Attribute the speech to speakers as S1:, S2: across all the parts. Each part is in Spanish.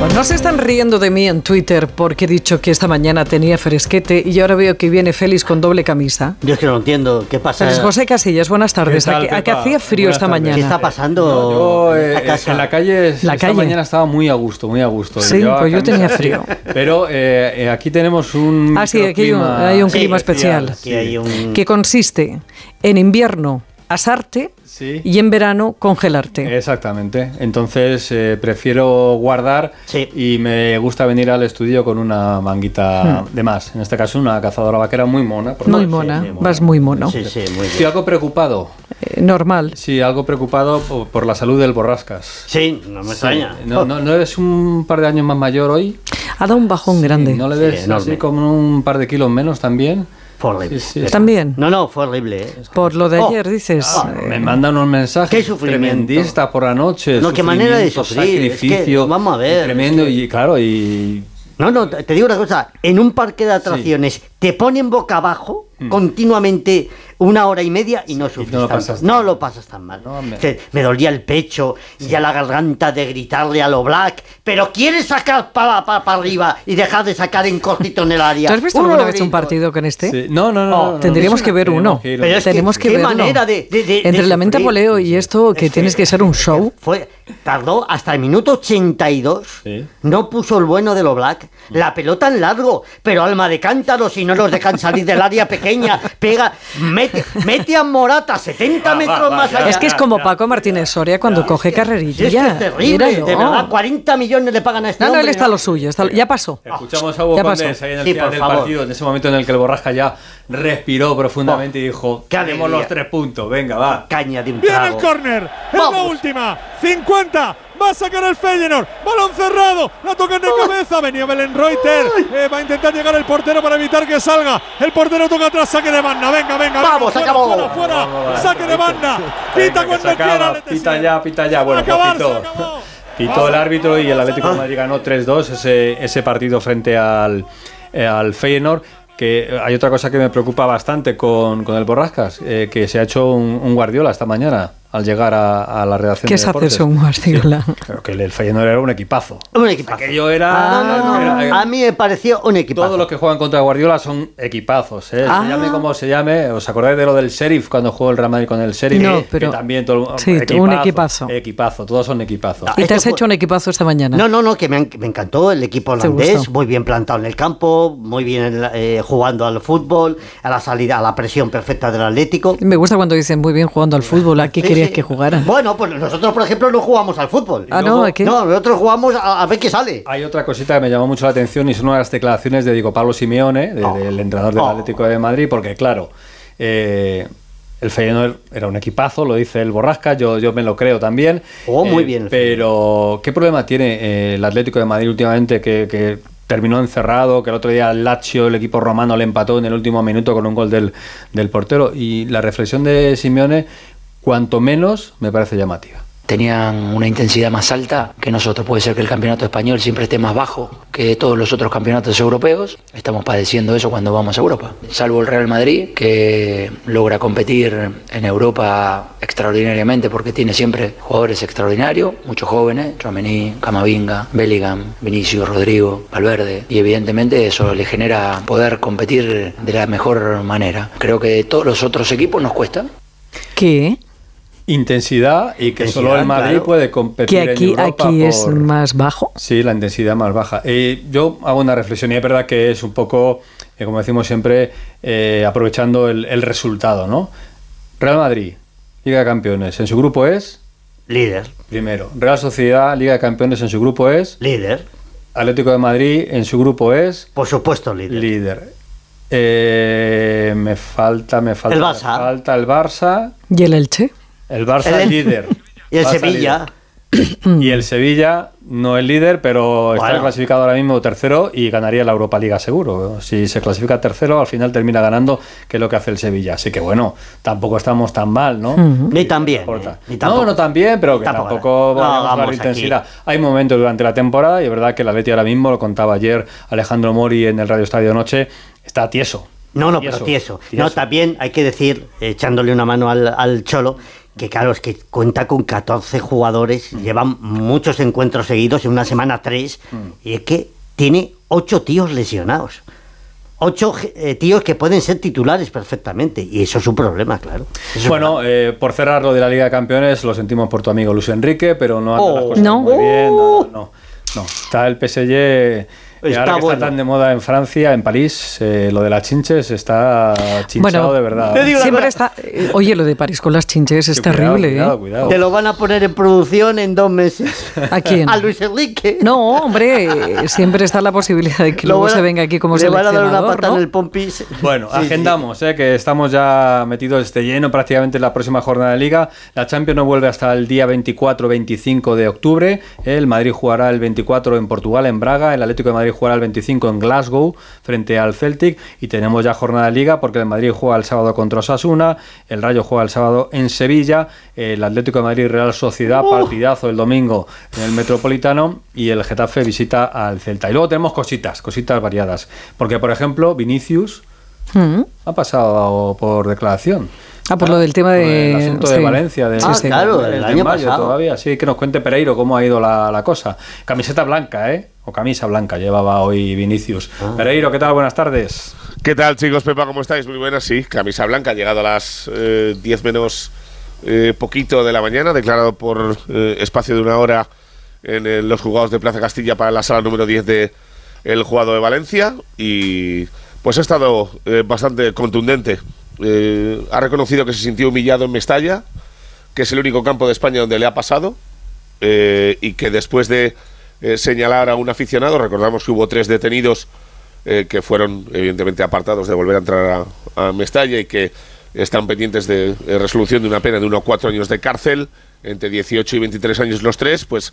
S1: Pues no se están riendo de mí en Twitter porque he dicho que esta mañana tenía fresquete y ahora veo que viene Félix con doble camisa.
S2: Yo es que no entiendo. ¿Qué pasa?
S1: Félix José Casillas, buenas tardes.
S3: ¿Qué tal,
S1: ¿A qué- ¿A qué
S3: Pepa?
S1: hacía frío
S3: Buenas
S1: esta
S3: tardes.
S1: mañana?
S2: ¿Qué está pasando
S3: No, yo eh,
S2: a casa?
S3: en la calle,
S1: La
S3: esta
S1: calle.
S3: mañana estaba muy a gusto, muy a gusto.
S1: Sí,
S3: Llevaba
S1: pues yo tenía frío.
S3: Pero eh, eh, aquí tenemos un
S1: Ah, sí, aquí hay un,
S3: microclima
S1: hay un
S2: Sí,
S1: clima especial.
S2: Aquí hay un...
S1: Que consiste en invierno asarte
S3: Sí.
S1: y en verano congelarte.
S3: Exactamente. Entonces eh, prefiero guardar
S2: Sí.
S3: y me gusta venir al estudio con una manguita de más. En este caso una cazadora vaquera muy mona. por
S1: Hmm. Muy mona,
S2: muy mona.
S1: vas muy mono.
S2: Sí, sí, muy
S3: Estoy
S2: bien.
S3: algo preocupado.
S1: Eh, normal.
S3: Sí, algo preocupado por, por la salud del borrascas.
S2: Sí, no me extraña.
S3: ¿No, no, no eres un par de años más mayor hoy?
S1: Ha dado un bajón grande.
S3: ¿No le
S2: Sí,
S3: ves así como un par de kilos menos también?
S2: Fue horrible.
S3: Sí, sí.
S1: También.
S2: No, no, fue horrible. ¿eh?
S1: Por lo de
S2: Oh.
S1: ayer, dices.
S2: Ah,
S3: Me mandan unos mensajes
S2: Qué sufrimiento.
S3: tremendistas por la noche.
S2: No, qué manera de sufrir, es que,
S3: Sacrificio.
S2: vamos a ver,
S3: Tremendo
S2: es que-
S3: y claro, y.
S2: No, no, te te digo una cosa. En un parque de atracciones te ponen boca abajo continuamente una hora y media y no sufres
S3: no lo pasas
S2: No
S3: tan
S2: lo pasas tan mal.
S3: No, me-
S2: dolía el pecho y ya la garganta de gritarle a lo black. Pero quieres sacar para arriba y dejar de sacar en cortito en el área.
S1: ¿Tú has visto
S2: Uno
S1: alguna vez un partido con este?
S3: Sí. No, no, no.
S2: Oh,
S3: no, no,
S1: Tendríamos
S3: no.
S1: que ver uno.
S2: Pero es que-
S1: Tenemos que
S2: qué
S1: verlo.
S2: manera de- de- de-
S1: Entre
S2: de
S1: la mente poleo y esto, que
S2: Es
S1: tienes que ser un show.
S2: Fue, tardó hasta el minuto 82.
S3: Sí.
S2: No puso el bueno de lo black. La pelota en largo, pero alma de cántaro, si no los dejan salir del área pequeña, pega, mete, mete a Morata 70 metros más allá.
S1: Es que es como Paco Martínez Soria cuando coge carrerilla.
S2: es que es terrible,
S1: Míralo.
S2: de verdad, 40 millones le pagan a este
S1: No, no, él
S2: hombre,
S1: está a lo suyo. está- ya pasó.
S3: Escuchamos a Hugo
S1: Ya pasó.
S3: Condés ahí en el
S2: Sí,
S3: final del
S2: favor.
S3: partido, en ese momento en el que el Borrasca ya respiró profundamente y dijo:
S2: qué
S3: Tenemos
S2: alegría.
S3: los tres puntos, venga, va.
S2: Caña de un
S4: Viene el
S2: trago.
S4: córner. Es la
S2: Vamos.
S4: última. 50. Va a sacar el Feyenoord. Balón cerrado. La tocan de cabeza. Venía Belén Reuter. Eh, va a intentar llegar el portero para evitar que salga. El portero toca atrás. Saque de banda. Venga, venga.
S2: Vamos,
S4: venga,
S2: acabó.
S4: Fuera, fuera,
S3: Vamos,
S4: fuera.
S3: vamos,
S4: Saque de banda.
S3: Venga,
S4: Pita
S3: que
S4: cuando
S3: acaba,
S4: quiera.
S3: Pita ya, pita ya. Bueno,
S4: acabó.
S3: Pitó el árbitro y el Atlético de Madrid ganó 3-2 ese, ese partido frente al, eh, al Feyenoord. Que hay otra cosa que me preocupa bastante con, con el Borrascas, eh, que se ha hecho un, un Guardiola esta mañana al llegar a, a la redacción
S1: ¿Qué
S3: de
S1: se hace
S3: deportes.
S1: eso, un Guardiola?
S3: Sí, pero que el, Feyenoord era un equipazo.
S2: Un equipazo.
S3: Aquello era...
S2: No, no, no.
S3: era-
S2: A mí me pareció un equipazo.
S3: todos los que juegan contra Guardiola son equipazos, ¿eh?
S1: Ah.
S3: Se llame como se llame. ¿Os acordáis de lo del Sheriff cuando jugó el Real Madrid con el Sheriff?
S1: No,
S3: Que
S1: pero-
S3: también todo,
S1: sí, un equipazo.
S3: Equipazo, todos son equipazos.
S2: Ah,
S1: Y te has hecho un equipazo esta mañana.
S2: No, no, no, que me, me encantó el equipo
S1: ¿Te
S2: holandés, muy bien plantado en el campo, muy bien eh, jugando al fútbol, a la salida, a la presión perfecta del Atlético.
S1: Me gusta cuando dicen muy bien jugando al fútbol. ¿A qué
S2: Sí,
S1: querías
S2: sí.
S1: que jugaran?
S2: Bueno, pues nosotros, por ejemplo, no jugamos al fútbol.
S1: Ah, no, ¿a qué?
S2: No, nosotros jugamos a, a ver qué sale.
S3: Hay otra cosita que me llamó mucho la atención y son las declaraciones de Diego Pablo Simeone, de-
S2: Oh.
S3: del entrenador del
S2: Oh.
S3: Atlético de Madrid, porque claro, eh, el Feyenoord era un equipazo, lo dice el Borrasca, yo, yo me lo creo también. Eh,
S2: Oh, muy bien el
S3: Pero, ¿qué problema tiene eh, el Atlético de Madrid últimamente que, que terminó encerrado, que el otro día el Lazio, el equipo romano, le empató en el último minuto con un gol del, del portero? Y la reflexión de Simeone, cuanto menos, me parece llamativa.
S5: tenían una intensidad más alta que nosotros. Puede ser que el campeonato español siempre esté más bajo que todos los otros campeonatos europeos. Estamos padeciendo eso cuando vamos a Europa. Salvo el Real Madrid, que logra competir en Europa extraordinariamente porque tiene siempre jugadores extraordinarios, muchos jóvenes, Chouameni, Camavinga, Bellingham, Vinicius, Rodrigo, Valverde. Y evidentemente eso le genera poder competir de la mejor manera. Creo que todos los otros equipos nos cuesta.
S1: ¿Qué?
S3: Intensidad y que
S2: Intensidad,
S3: solo el Madrid
S2: claro.
S3: puede competir
S1: ¿Que aquí,
S3: en Europa
S1: aquí es
S3: por-
S1: más bajo?
S3: Sí, la intensidad más baja. Eh, yo hago una reflexión y es verdad que es un poco, eh, como decimos siempre, eh, aprovechando el, el resultado, ¿no? Real Madrid, Liga de Campeones, en su grupo es
S2: Líder,
S3: primero. Real Sociedad, Liga de Campeones, en su grupo es
S2: líder,
S3: Atlético de Madrid, en su grupo es
S2: por supuesto líder.
S3: líder. Eh, me falta, me falta,
S2: El
S3: me
S2: Barça.
S3: falta el Barça.
S1: ¿Y el Elche?
S3: El Barça
S2: El-
S3: líder.
S2: Y el
S3: Barça
S2: Sevilla,
S3: líder. Y el Sevilla no es líder, pero está clasificado ahora mismo tercero y ganaría la Europa Liga seguro. Si se clasifica tercero, al final termina ganando, que es lo que hace el Sevilla. Así que bueno, tampoco estamos tan mal, ¿no?
S2: Ni tan bien, eh, ni.
S3: No, no tan bien, pero que
S2: Tampoco.
S3: tampoco,
S2: No
S3: vamos a la intensidad.
S2: aquí.
S3: Hay momentos durante la temporada y es verdad que el Atleti ahora mismo, lo contaba ayer Alejandro Mori en el Radio Estadio Noche, está tieso.
S2: No, no, pero tieso. No, también hay que decir, echándole una mano al, al Cholo, que claro, es que cuenta con 14 jugadores, llevan muchos encuentros seguidos, en una semana tres, y es que tiene ocho tíos lesionados. Ocho eh, tíos que pueden ser titulares perfectamente, y eso es un problema, claro. Eso
S3: Bueno, eh, por cerrar lo de la Liga de Campeones, lo sentimos por tu amigo Luis Enrique, pero no anda
S2: Oh.
S3: las cosas
S1: No.
S3: muy bien. No, no, no. Está el PSG. Y
S2: Está
S3: ahora que
S2: bueno.
S3: está tan de moda en Francia, en París, eh, lo de las chinches está chinchado
S1: Bueno,
S3: de verdad.
S1: Siempre está. eh, Oye, lo de París con las chinches es
S3: Cuidado,
S1: terrible,
S3: cuidado,
S1: ¿eh?
S3: cuidado.
S2: Te lo van a poner en producción en dos meses.
S1: ¿A quién?
S2: A Luis Enrique.
S1: No, hombre, siempre está la posibilidad de que
S2: Lo
S1: luego
S2: a-
S1: se venga aquí como
S2: Le van a dar una
S1: seleccionador,
S2: pata
S1: ¿no?
S2: en el pompis.
S3: Bueno,
S2: Sí, sí.
S3: agendamos, eh, que estamos ya metidos de lleno prácticamente en la próxima jornada de liga. La Champions no vuelve hasta el día 24-25 de octubre. El Madrid jugará el 24 en Portugal, en Braga. El Atlético de Madrid jugará el 25 en Glasgow, frente al Celtic. Y tenemos ya jornada de liga porque el Madrid juega el sábado contra Osasuna. El Rayo juega el sábado en Sevilla. El Atlético de Madrid Real Sociedad, partidazo el domingo en el Metropolitano. Y el Getafe visita al Celta. Y luego tenemos cositas, cositas variadas. Porque, por ejemplo, Vinicius
S1: Mm.
S3: ha pasado por declaración.
S1: Ah, por lo del tema de-
S3: El asunto
S1: sí.
S3: de Valencia. Del,
S2: Ah, claro,
S3: del-
S2: el año
S3: mayo
S2: pasado.
S3: todavía. Sí, que nos cuente Pereiro cómo ha ido la, la cosa. Camiseta blanca, ¿eh? O camisa blanca llevaba hoy Vinicius.
S2: Ah.
S3: Pereiro, ¿qué tal? Buenas tardes.
S6: ¿Qué tal, chicos? Pepa, ¿cómo estáis? Muy buenas, sí. Camisa blanca, llegado a las eh, 10 menos eh, poquito de la mañana, declarado por eh, espacio de una hora en eh, los juzgados de Plaza Castilla para la sala número 10 de el jugado de Valencia. Y pues ha estado eh, bastante contundente. Eh, ha reconocido que se sintió humillado en Mestalla, que es el único campo de España donde le ha pasado. eh, y que después de eh, señalar a un aficionado, recordamos que hubo tres detenidos eh, que fueron evidentemente apartados de volver a entrar a, Mestalla y que están pendientes de eh, resolución de una pena de uno a cuatro años de cárcel, entre 18 y 23 años los tres, pues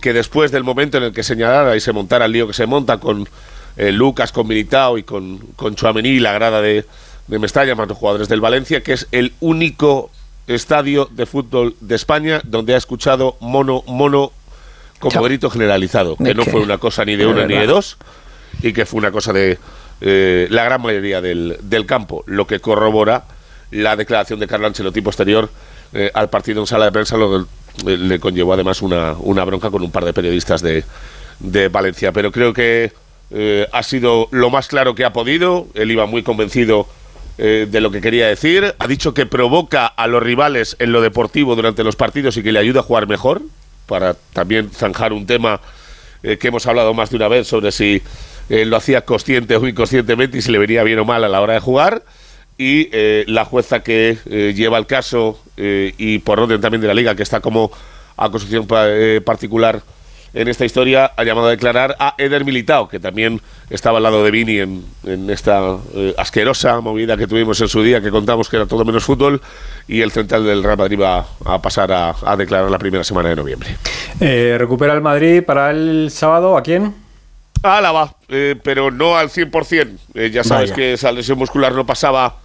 S6: que después del momento en el que señalara y se montara el lío que se monta con Lucas, con Militao y con, con Chouameni, la grada de, de Mestalla, más los jugadores del Valencia, que es el único estadio de fútbol de España donde ha escuchado mono, mono como
S1: Chao.
S6: grito generalizado, que
S1: ¿De
S6: no
S1: qué?
S6: fue una cosa ni de uno ni de dos, y que fue una cosa de eh, la gran mayoría del, del campo, lo que corrobora la declaración de Carlo Ancelotti posterior eh, al partido en sala de prensa, lo que eh, le conllevó además una, una bronca con un par de periodistas de, de Valencia. Pero creo que eh, ha sido lo más claro que ha podido, él iba muy convencido eh, de lo que quería decir, ha dicho que provoca a los rivales en lo deportivo durante los partidos y que le ayuda a jugar mejor, para también zanjar un tema eh, que hemos hablado más de una vez sobre si eh, lo hacía consciente o inconscientemente y si le venía bien o mal a la hora de jugar. Y eh, la jueza que lleva el caso y por orden también de la liga, que está como pa- eh, particular en esta historia, ha llamado a declarar a Eder Militao, que también estaba al lado de Vini en, en esta eh, asquerosa movida que tuvimos en su día, que contamos que era todo menos fútbol, y el central del Real Madrid va a pasar a, a declarar la primera semana de noviembre.
S3: Eh, recupera el Madrid para el sábado. ¿A quién?
S6: Álava, eh, pero no al 100%. Eh, ya sabes
S2: Vaya.
S6: que esa lesión muscular no pasaba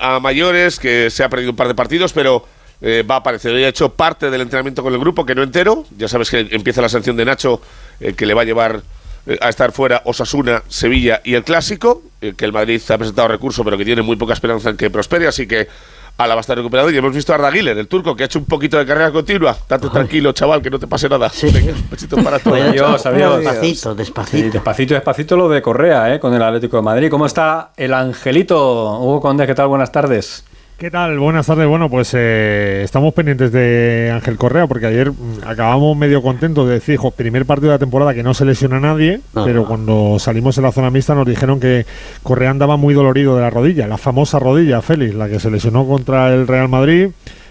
S6: a mayores, que se ha perdido un par de partidos, pero eh, va a aparecer. Hoy ha hecho parte del entrenamiento con el grupo, que no entero. Ya sabes que empieza la sanción de Nacho, eh, que le va a llevar eh, a estar fuera Osasuna, Sevilla y el Clásico, eh, que el Madrid ha presentado recurso, pero que tiene muy poca esperanza en que prospere, así que Álava está recuperado. Y hemos visto a Arda el turco, que ha hecho un poquito de carrera continua. Date tranquilo, chaval, que no te pase nada.
S2: Sí.
S6: Venga, para todos.
S2: Bueno,
S3: Adiós, adiós.
S2: Despacito,
S3: Sí,
S2: despacito.
S3: despacito, despacito lo de Correa, ¿eh? con el Atlético de Madrid. ¿Cómo está el Angelito? Hugo Conde, ¿qué tal? Buenas tardes.
S4: ¿Qué tal? Buenas tardes. Bueno, pues eh, estamos pendientes de Ángel Correa porque ayer mm, acabamos medio contentos de decir, jo, primer partido de la temporada que no se lesiona a nadie, pero cuando salimos en la zona mixta nos dijeron que Correa andaba muy dolorido de la rodilla, la famosa rodilla, Félix, la que se lesionó contra el Real Madrid,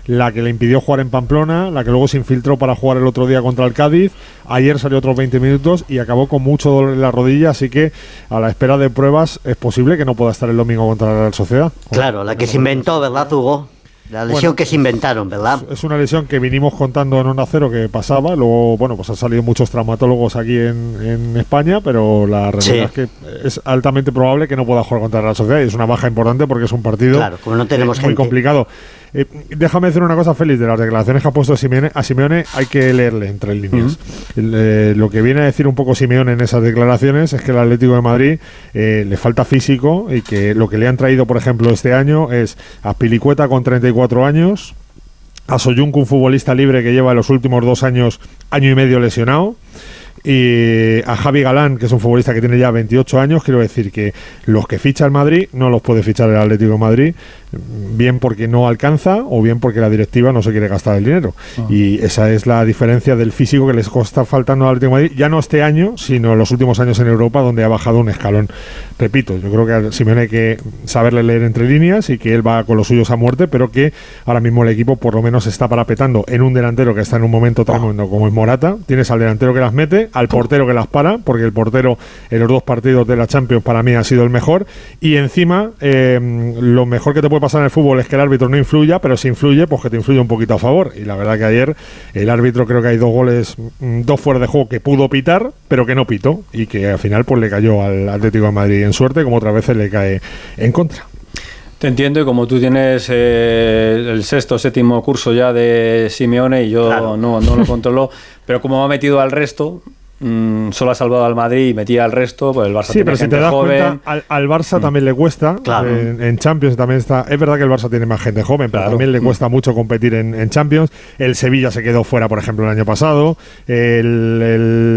S4: la que le impidió jugar en Pamplona, la que luego se infiltró para jugar el otro día contra el Cádiz. Ayer salió otros 20 minutos y acabó con mucho dolor en la rodilla, así que a la espera de pruebas es posible que no pueda estar el domingo contra la Real Sociedad.
S2: Claro, la que se inventó, ¿verdad, Hugo? La lesión
S4: Bueno,
S2: que se inventaron, ¿verdad?
S4: Es una lesión que vinimos contando en Onda Cero que pasaba. Luego, bueno, pues han salido muchos traumatólogos aquí en, en España, pero la realidad
S2: Sí.
S4: es que es altamente probable que no pueda jugar contra la Sociedad y es una baja importante porque es un partido
S2: Claro, como no tenemos
S4: eh, muy
S2: gente.
S4: complicado. Eh, déjame decir una cosa, Félix, de las declaraciones que ha puesto Simeone, a Simeone hay que leerle entre líneas. El, eh, lo que viene a decir un poco Simeone en esas declaraciones es que el Atlético de Madrid eh, le falta físico y que lo que le han traído, por ejemplo, este año es a Pilicueta con 34 años, a Soyuncu, un futbolista libre que lleva los últimos dos años, año y medio lesionado. Y a Javi Galán, que es un futbolista que tiene ya 28 años, quiero decir que los que ficha el Madrid no los puede fichar el Atlético de Madrid, bien porque no alcanza o bien porque la directiva no se quiere gastar el dinero. Y esa es la diferencia del físico que les está faltando al Atlético de Madrid, ya no este año, sino en los últimos años en Europa, donde ha bajado un escalón. Repito, yo creo que a Simeone hay que saberle leer entre líneas y que él va con los suyos a muerte, pero que ahora mismo el equipo por lo menos está parapetando en un delantero que está en un momento tremendo como es Morata. Tienes al delantero que las mete, al portero que las para, porque el portero en los dos partidos de la Champions para mí ha sido el mejor. Y encima, eh, lo mejor que te puede pasar en el fútbol es que el árbitro no influya, pero si influye, pues que te influye un poquito a favor. Y la verdad que ayer el árbitro creo que hay dos goles, mm, dos fuera de juego que pudo pitar, pero que no pitó. Y que al final pues le cayó al Atlético de Madrid en suerte, como otras veces le cae en contra.
S3: Te entiendo y como tú tienes eh, el sexto o séptimo curso ya de Simeone y yo
S2: Claro.
S3: no, no lo controlo, pero como me ha metido al resto, mm, solo ha salvado al Madrid y metía al resto, pues el Barça
S4: Sí,
S3: tiene
S4: pero si te das
S3: joven.
S4: cuenta, al, al Barça también le cuesta.
S2: Claro.
S4: En, en Champions también está. Es verdad que el Barça tiene más gente joven, pero
S3: Claro.
S4: también le cuesta mucho competir en, en Champions. El Sevilla se quedó fuera, por ejemplo, el año pasado. El,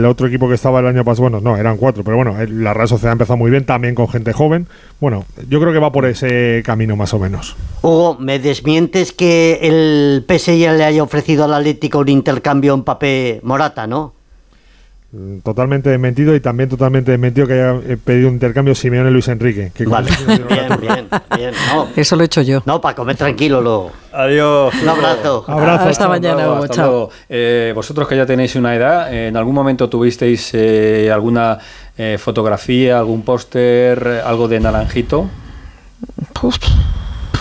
S4: el otro equipo que estaba el año pasado, bueno, no, eran cuatro, pero bueno, el- la Real Sociedad ha empezado muy bien, también con gente joven. Bueno, yo creo que va por ese camino más o menos.
S2: Hugo, ¿me desmientes que el PSG le haya ofrecido al Atlético un intercambio en papel Morata, no?
S4: Mm, Totalmente desmentido y también totalmente desmentido que haya eh, pedido un intercambio Simeone Luis Enrique. Que
S2: Vale, bien, bien, bien. No,
S1: Eso lo he hecho yo.
S2: no para comer tranquilo luego.
S3: Adiós.
S2: Un abrazo.
S4: Abrazo.
S1: Hasta mañana,
S3: luego,
S1: Hugo.
S3: hasta
S1: Chao.
S3: luego. Eh, vosotros que ya tenéis una edad, eh, ¿en algún momento tuvisteis eh, alguna eh, fotografía, algún póster, algo de naranjito?
S1: Uf,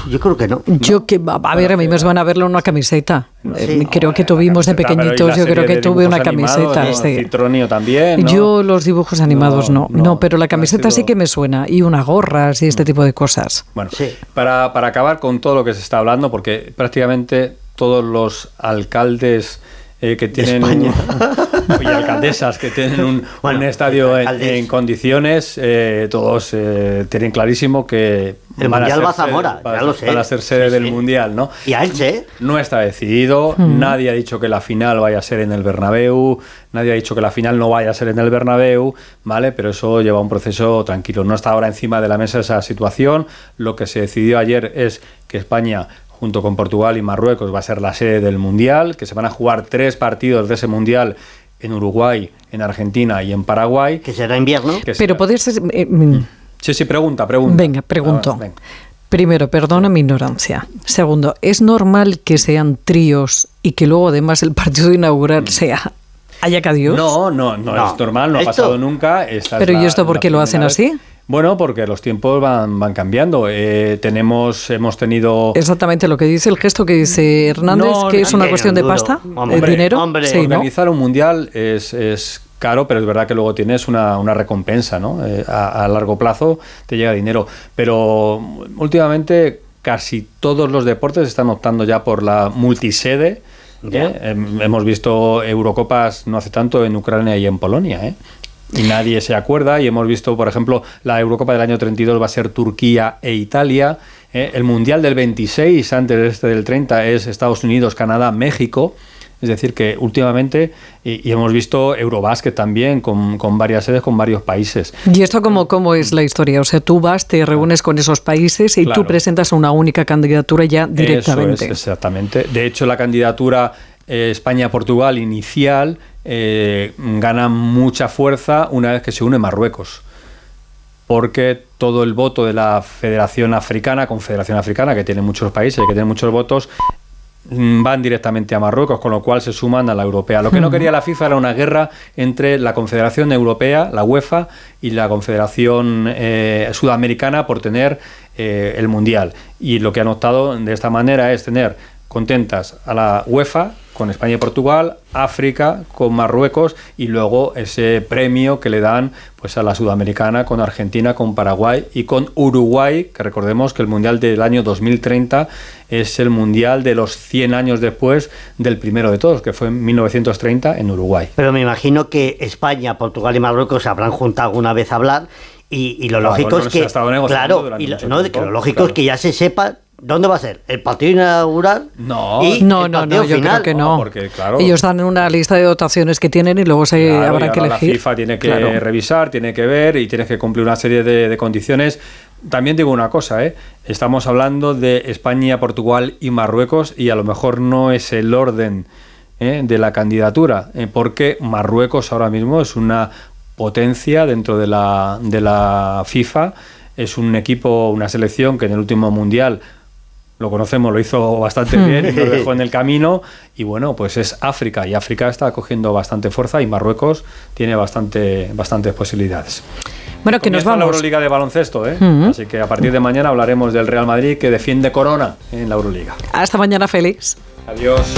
S2: Yo creo que no.
S1: Yo que, a a ver, a mí me van a verlo en una camiseta. Eh, creo que tuvimos de
S3: Camiseta, pero ¿y la
S1: pequeñitos, yo creo que tuve una
S3: animados,
S1: camiseta.
S3: ¿no?
S1: sí.
S3: Citronio también, ¿no?
S1: Yo los dibujos animados no,
S3: No,
S1: no,
S3: no,
S1: pero la camiseta sí que me suena y unas gorras y este tipo de cosas.
S3: Bueno,
S2: Sí.
S3: para, para acabar con todo lo que se está hablando, porque prácticamente todos los alcaldes eh, que tienen un- y alcaldesas que tienen un,
S2: Bueno,
S3: un estadio en, condiciones, eh, todos eh, tienen clarísimo que
S2: El Mundial va a
S3: sede-
S2: Zamora,
S3: van a-
S2: ya lo sé.
S3: van a ser sede
S2: Sí,
S3: del
S2: sí.
S3: mundial, ¿no?
S2: Y a Elche,
S3: No está decidido, nadie ha dicho que la final vaya a ser en el Bernabéu, nadie ha dicho que la final no vaya a ser en el Bernabéu, ¿vale? Pero eso lleva un proceso tranquilo. No está ahora encima de la mesa esa situación. Lo que se decidió ayer es que España junto con Portugal y Marruecos va a ser la sede del Mundial, que se van a jugar tres partidos de ese Mundial en Uruguay, en Argentina y en Paraguay.
S2: que será invierno.
S3: que
S1: Pero
S3: será-
S1: podés... eh, mm,
S3: Sí, sí, pregunta, pregunta.
S1: Venga, pregunto.
S3: Venga.
S1: Primero, perdona mi ignorancia. Segundo, ¿es normal que sean tríos y que luego además el partido inaugural sea Haya que Dios?
S3: No, no, no,
S2: No.
S3: es normal, no ha pasado nunca. Esta es
S1: Pero ¿y
S3: la-
S1: esto por qué lo hacen así?
S3: Bueno, porque los tiempos van, van cambiando. Eh, tenemos, hemos tenido
S1: Exactamente lo que dice el gesto que dice Hernández,
S3: No,
S1: que es una cuestión de pasta,
S2: Hombre,
S1: de dinero.
S2: hombre.
S1: sí, ¿no?
S3: organizar un mundial es, es caro, pero es verdad que luego tienes una, una recompensa, ¿no? Eh, a, a largo plazo te llega dinero. Pero últimamente casi todos los deportes están optando ya por la multisede. ¿eh? Hem- Hemos visto Eurocopas no hace tanto en Ucrania y en Polonia, ¿eh? Y nadie se acuerda. Y hemos visto, por ejemplo, la Eurocopa del año 32 va a ser Turquía e Italia. ¿eh? El Mundial del 26, antes de este del 30, es Estados Unidos, Canadá, México. Es decir, que últimamente, y, y hemos visto Eurobásquet también, con, con varias sedes, con varios países.
S1: ¿Y esto cómo, cómo es la historia? O sea, tú vas, te reúnes con esos países y
S3: Claro.
S1: tú presentas una única candidatura ya directamente.
S3: Eso es, exactamente. De hecho, la candidatura eh, España-Portugal inicial eh, gana mucha fuerza una vez que se une Marruecos. Porque todo el voto de la Federación Africana, Confederación Africana, que tiene muchos países, que tiene muchos votos, van directamente a Marruecos, con lo cual se suman a la europea. Lo que no quería la FIFA era una guerra entre la Confederación Europea, la UEFA, y la Confederación eh, Sudamericana por tener eh, el Mundial. Y lo que han optado de esta manera es tener contentas a la UEFA con España y Portugal, África con Marruecos y luego ese premio que le dan pues a la sudamericana con Argentina, con Paraguay y con Uruguay, que recordemos que el Mundial del año 2030 es el Mundial de los 100 años después del primero de todos, que fue en 1930 en Uruguay.
S2: Pero me imagino que España, Portugal y Marruecos se habrán juntado alguna vez a hablar y, y lo lógico es que claro, y lo, no, que lo lógico
S3: claro.
S2: es que ya se sepa dónde va a ser el partido inaugural
S3: No.
S2: y
S1: No,
S2: el
S1: no, no, yo
S2: final.
S1: creo que
S3: No,
S1: no.
S3: porque, claro.
S1: Ellos dan una lista de dotaciones que tienen y luego se
S3: Claro,
S1: habrá que elegir.
S3: La FIFA tiene que
S1: Claro.
S3: revisar, tiene que ver y tiene que cumplir una serie de, de condiciones. También digo una cosa, ¿eh? estamos hablando de España, Portugal y Marruecos y a lo mejor no es el orden ¿eh? de la candidatura, ¿eh? porque Marruecos ahora mismo es una potencia dentro de la, de la FIFA, es un equipo, una selección que en el último mundial lo conocemos, lo hizo bastante bien, lo dejó en el camino y bueno, pues es África y África está cogiendo bastante fuerza y Marruecos tiene bastante, bastantes posibilidades.
S1: Bueno, que nos
S3: Comienza la
S1: vamos.
S3: Euroliga de baloncesto, ¿eh?
S1: Ujú.
S3: así que a partir de mañana hablaremos del Real Madrid que defiende Corona en la Euroliga.
S1: Hasta mañana, Félix.
S3: Adiós.